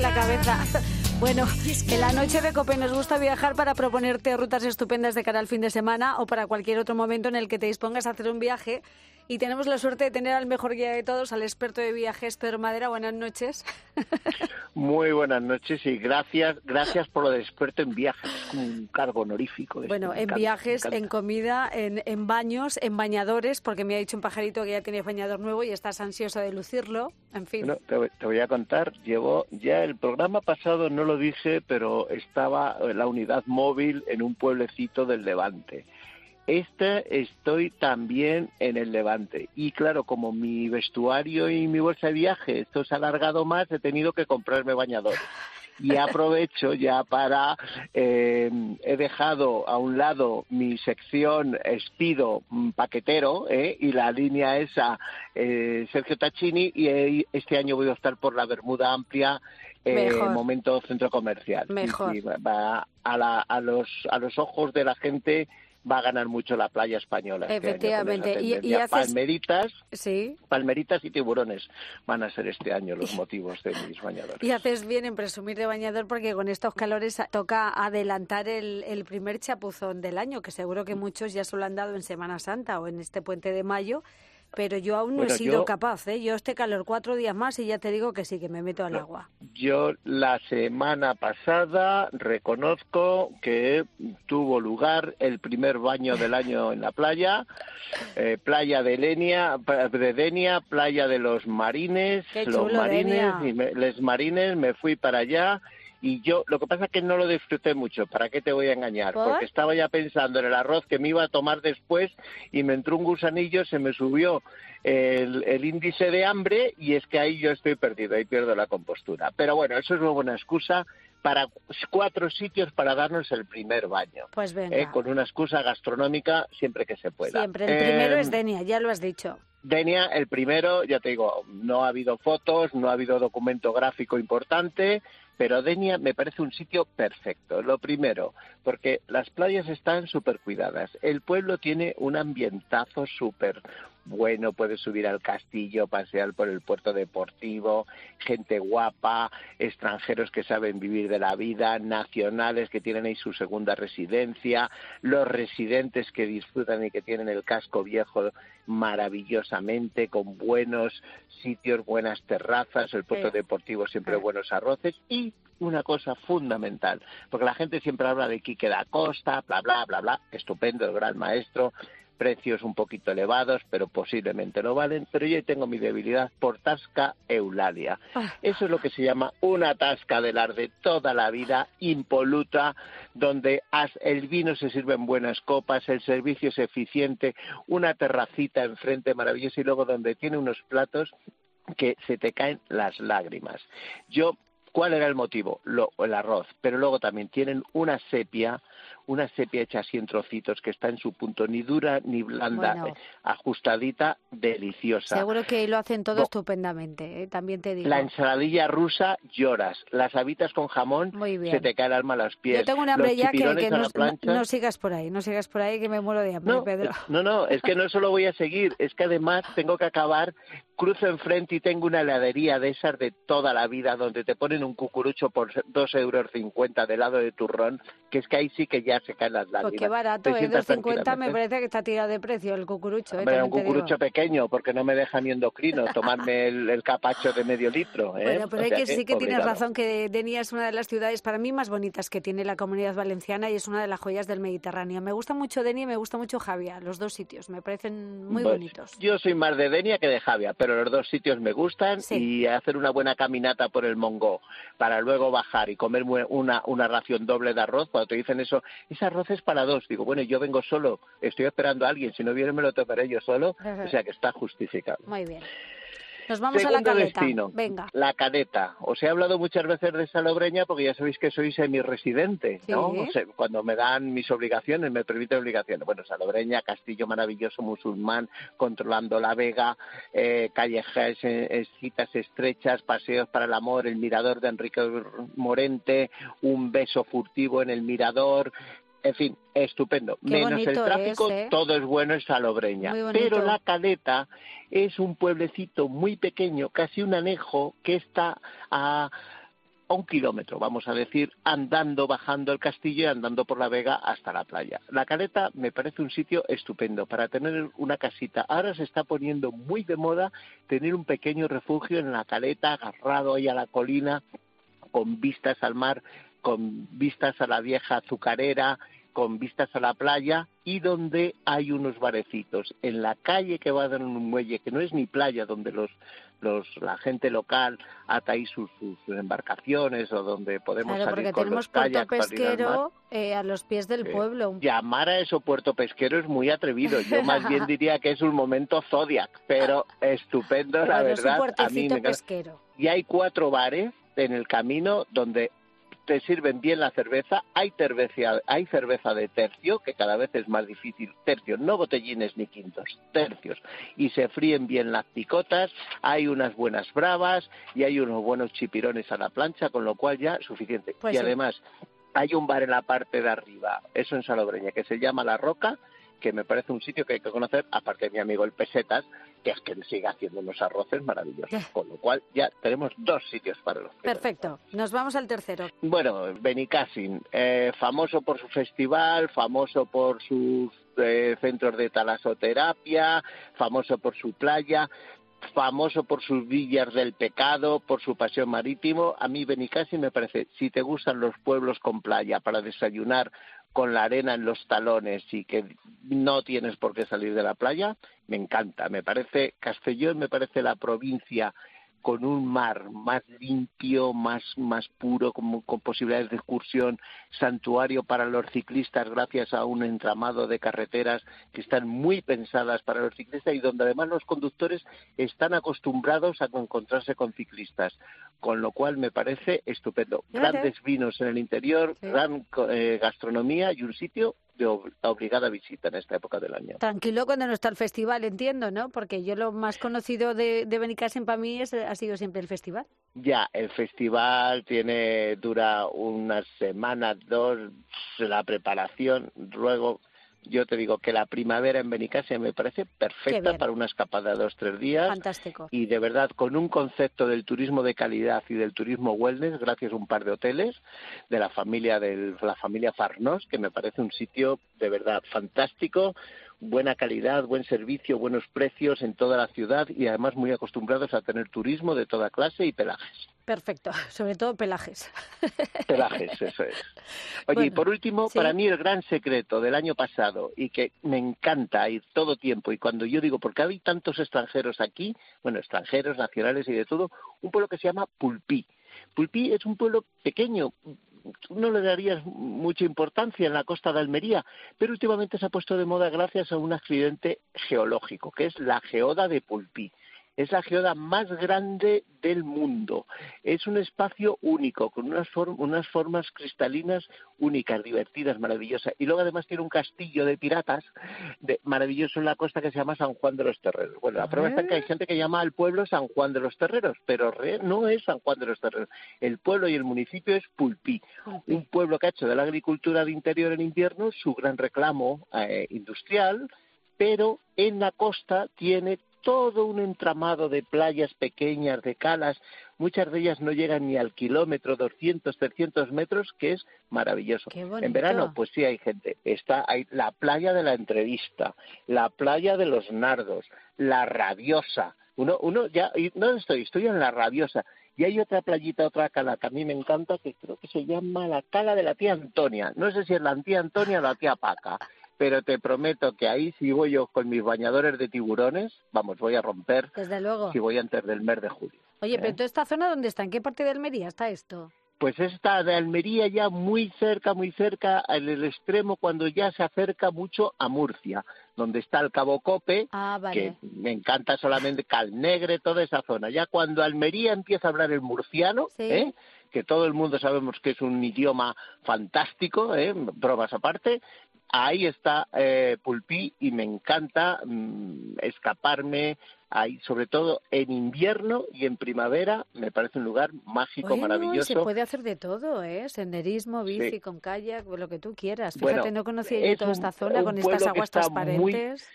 la cabeza. Bueno, en la noche de Cope nos gusta viajar para proponerte rutas estupendas de cara al fin de semana o para cualquier otro momento en el que te dispongas a hacer un viaje y tenemos la suerte de tener al mejor guía de todos, al experto de viajes, Pedro Madera. Buenas noches. Muy buenas noches y gracias gracias por lo de experto en viajes. Es como un cargo honorífico. Bueno, en viajes, en comida, en, en, baños, en bañadores, porque me ha dicho un pajarito que ya tienes bañador nuevo y estás ansioso de lucirlo. En fin. Bueno, te, te voy a contar. Llevo ya el programa pasado, no lo dije, pero estaba la unidad móvil en un pueblecito del Levante este estoy también en el Levante. Y claro, como mi vestuario y mi bolsa de viaje, esto se ha alargado más, he tenido que comprarme bañadores. Y aprovecho ya para, eh, he dejado a un lado mi sección Espido mm, paquetero eh, y la línea esa eh, Sergio Tacchini y este año voy a optar por la Bermuda Amplia momento centro comercial. Mejor. va a, a, los, a los ojos de la gente va a ganar mucho la playa española. Este Efectivamente. y, palmeritas, ¿Sí? palmeritas y tiburones van a ser este año los motivos de mis bañadores. Y haces bien en presumir de bañador porque con estos calores toca adelantar el, el primer chapuzón del año, que seguro que muchos ya se lo han dado en Semana Santa o en este puente de mayo pero yo aún no he sido capaz, ¿eh? Yo este calor cuatro días más y ya te digo que sí, que me meto al agua. Yo la semana pasada reconozco que tuvo lugar el primer baño del año en la playa, eh, playa de Lenia, de Denia, playa de los Marines, los Marines, y les Marines, me fui para allá y yo lo que pasa es que no lo disfruté mucho, ¿para qué te voy a engañar? Porque estaba ya pensando en el arroz que me iba a tomar después y me entró un gusanillo, se me subió el, el, índice de hambre y es que ahí yo estoy perdido, ahí pierdo la compostura. Pero bueno, eso es una buena excusa para cuatro sitios para darnos el primer baño. Pues venga. ¿eh? Con una excusa gastronómica siempre que se pueda. Siempre. El primero es Denia, ya lo has dicho. Denia, el primero, ya te digo, no ha habido fotos, no ha habido documento gráfico importante, pero Denia me parece un sitio perfecto. Lo primero, porque las playas están súper cuidadas. El pueblo tiene un ambientazo súper bueno, puedes subir al castillo, pasear por el puerto deportivo, gente guapa, extranjeros que saben vivir de la vida, nacionales que tienen ahí su segunda residencia, los residentes que disfrutan y que tienen el casco viejo maravillosamente, con buenos sitios, buenas terrazas, el puerto deportivo siempre buenos arroces y una cosa fundamental, porque la gente siempre habla de Quique da Costa, bla, bla, bla, bla, estupendo, el gran maestro, precios un poquito elevados, pero posiblemente lo valen. Pero yo tengo mi debilidad por Tasca Eulalia. Ah. Eso es lo que se llama una tasca de las de toda la vida, impoluta, donde el vino se sirve en buenas copas, el servicio es eficiente, una terracita enfrente maravillosa y luego donde tiene unos platos que se te caen las lágrimas. Yo ¿Cuál era el motivo? Lo, el arroz. Pero luego también tienen una sepia una sepia hecha así en trocitos que está en su punto ni dura ni blanda, ajustadita, deliciosa. Seguro que lo hacen todo estupendamente, ¿eh? también te digo. La ensaladilla rusa lloras, las habitas con jamón se te cae el alma a los pies. Yo tengo una hambre ya que, no, sigas por ahí, no sigas por ahí que me muero de hambre, Pedro. No, no, es que no solo voy a seguir, es que además tengo que acabar, cruzo enfrente y tengo una heladería de esas de toda la vida donde te ponen un cucurucho por dos euros cincuenta de lado de turrón, que es que ahí sí que ya se caen las lágrimas. Pues qué barato, ¿eh? 2,50 me parece que está tirado de precio el cucurucho. ¿eh? un cucurucho pequeño, porque no me deja ni endocrino tomarme el, capacho de medio litro. ¿eh? Bueno, pero hay que, sí que tienes razón que Denia es una de las ciudades para mí más bonitas que tiene la comunidad valenciana y es una de las joyas del Mediterráneo. Me gusta mucho Denia y me gusta mucho Javia, los dos sitios, me parecen muy pues, bonitos. Yo soy más de Denia que de Javia, pero los dos sitios me gustan y hacer una buena caminata por el Mongó para luego bajar y comer una, una ración doble de arroz, cuando te dicen eso, ese arroz es para dos. Digo, bueno, yo vengo solo, estoy esperando a alguien, si no viene me lo tomaré yo solo, o sea que está justificado. Muy bien. Nos vamos a la caleta. Destino, Venga. La caleta. Os he hablado muchas veces de Salobreña porque ya sabéis que soy semi-residente, ¿no? cuando me dan mis obligaciones, me permiten obligaciones. Bueno, Salobreña, castillo maravilloso musulmán, controlando la vega, eh, callejas, eh, citas estrechas, paseos para el amor, el mirador de Enrique Morente, un beso furtivo en el mirador, en fin, estupendo. Menos el tráfico, ¿eh? todo es bueno en Salobreña. Pero La Caleta es un pueblecito muy pequeño, casi un anejo, que está a a un kilómetro, vamos a decir, andando, bajando el castillo y andando por la vega hasta la playa. La caleta me parece un sitio estupendo para tener una casita. Ahora se está poniendo muy de moda tener un pequeño refugio en la caleta, agarrado ahí a la colina, con vistas al mar, con vistas a la vieja azucarera, con vistas a la playa y donde hay unos barecitos. En la calle que va a dar un muelle, que no es ni playa, donde los, los, la gente local ata ahí sus, embarcaciones o donde podemos claro, salir porque tenemos puerto pesquero eh, a los pies del pueblo. Llamar a eso puerto pesquero es muy atrevido. Yo más bien diría que es un momento zodiac, pero estupendo, la verdad. a mí me pesquero. Y hay cuatro bares en el camino donde te sirven bien la cerveza, hay cerveza, hay cerveza de tercio, que cada vez es más difícil, tercio, no botellines ni quintos, tercios, y se fríen bien las picotas, hay unas buenas bravas y hay unos buenos chipirones a la plancha, con lo cual ya suficiente. Pues y además hay un bar en la parte de arriba, eso en Salobreña, que se llama La Roca, que me parece un sitio que hay que conocer, aparte de mi amigo el Pesetas, que es que sigue haciendo unos arroces maravillosos. Con lo cual ya tenemos dos sitios para los Perfecto. Nos vamos al tercero. Bueno, Benicassin, eh, famoso por su festival, famoso por sus eh, centros de talasoterapia, famoso por su playa, famoso por sus villas del pecado, por su pasión marítimo. A mí Benicassin me parece, si te gustan los pueblos con playa para desayunar con la arena en los talones y que no tienes por qué salir de la playa, me encanta. Me parece, Castellón me parece la provincia con un mar más limpio, más, más puro, con, con, posibilidades de excursión, santuario para los ciclistas gracias a un entramado de carreteras que están muy pensadas para los ciclistas y donde además los conductores están acostumbrados a encontrarse con ciclistas, con lo cual me parece estupendo. Grandes vinos en el interior, gran eh, gastronomía y un sitio de obligada visita en esta época del año. Tranquilo cuando no está el festival, entiendo, ¿no? Porque yo lo más conocido de, de para mí es, ha sido siempre el festival. Ya, el festival tiene dura unas semanas, dos, la preparación, luego yo te digo que la primavera en Benicassia me parece perfecta para una escapada de dos tres días. Fantástico. Y de verdad, con un concepto del turismo de calidad y del turismo wellness, gracias a un par de hoteles de la familia de la familia Farnos, que me parece un sitio de verdad fantástico, buena calidad, buen servicio, buenos precios en toda la ciudad y además muy acostumbrados a tener turismo de toda clase y pelajes. Perfecto, sobre todo pelajes. Pelajes, eso es. Oye, y por último, para mí el gran secreto del año pasado y que me encanta ir todo tiempo y cuando yo digo, porque hay tantos extranjeros aquí, bueno, extranjeros, nacionales y de todo, un pueblo que se llama Pulpí. Pulpí es un pueblo pequeño, no le darías mucha importancia en la costa de Almería, pero últimamente se ha puesto de moda gracias a un accidente geológico, que es la geoda de Pulpí. Es la geoda más grande del mundo. Es un espacio único, con unas, unas formas cristalinas únicas, divertidas, maravillosas. Y luego además tiene un castillo de piratas de, maravilloso en la costa que se llama San Juan de los Terreros. Bueno, la prueba está que hay ah. gente que llama al pueblo San Juan de los Terreros, pero no es San Juan de los Terreros. El pueblo y el municipio es Pulpí, un pueblo que ha hecho de la agricultura de interior en invierno su gran reclamo eh, industrial, pero en la costa tiene todo un entramado de playas pequeñas, de calas, muchas de ellas no llegan ni al kilómetro, 200, 300 metros, que es maravilloso. En verano, pues sí hay gente. Está hay la playa de la entrevista, la playa de los nardos, la rabiosa. Uno, uno ya, ¿dónde estoy? Estoy en la rabiosa. Y hay otra playita, otra cala que a mí me encanta, que creo que se llama la cala de la tía Antonia. No sé si es la tía Antonia o la tía Paca pero te prometo que ahí si voy yo con mis bañadores de tiburones, vamos, voy a romper. Desde luego. Si voy antes del mes de julio. Oye, pero ¿eh? toda esta zona dónde está? ¿En qué parte de Almería está esto? Pues está de Almería ya muy cerca, muy cerca, en el extremo cuando ya se acerca mucho a Murcia, donde está el Cabo Cope, ah, que me encanta solamente Calnegre, toda esa zona. Ya cuando Almería empieza a hablar el murciano, ¿eh? que todo el mundo sabemos que es un idioma fantástico, ¿eh? bromas aparte, ahí está eh, Pulpí y me encanta mm, escaparme ahí, sobre todo en invierno y en primavera, me parece un lugar mágico, maravilloso. se puede hacer de todo, ¿eh? Senderismo, bici, con kayak, lo que tú quieras. Fíjate, no conocía yo toda esta zona con estas aguas transparentes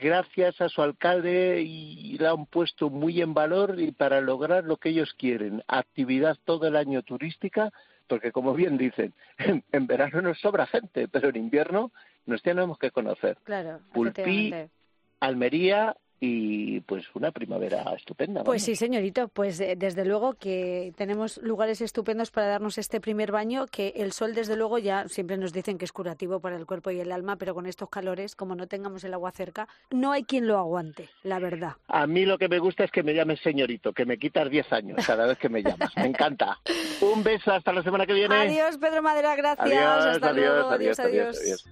gracias a su alcalde y la han puesto muy en valor y para lograr lo que ellos quieren, actividad todo el año turística, porque como bien dicen, en, verano nos sobra gente, pero en invierno nos tenemos que conocer. Claro, Pulpí, Almería y pues una primavera estupenda. Pues sí, señorito, pues eh, desde luego que tenemos lugares estupendos para darnos este primer baño, que el sol desde luego ya siempre nos dicen que es curativo para el cuerpo y el alma, pero con estos calores, como no tengamos el agua cerca, no hay quien lo aguante, la verdad. A mí lo que me gusta es que me llames señorito, que me quitas 10 años cada vez que me llamas. Me encanta. Un beso, hasta la semana que viene. Adiós, Pedro Madera, gracias. hasta luego. adiós. adiós. adiós.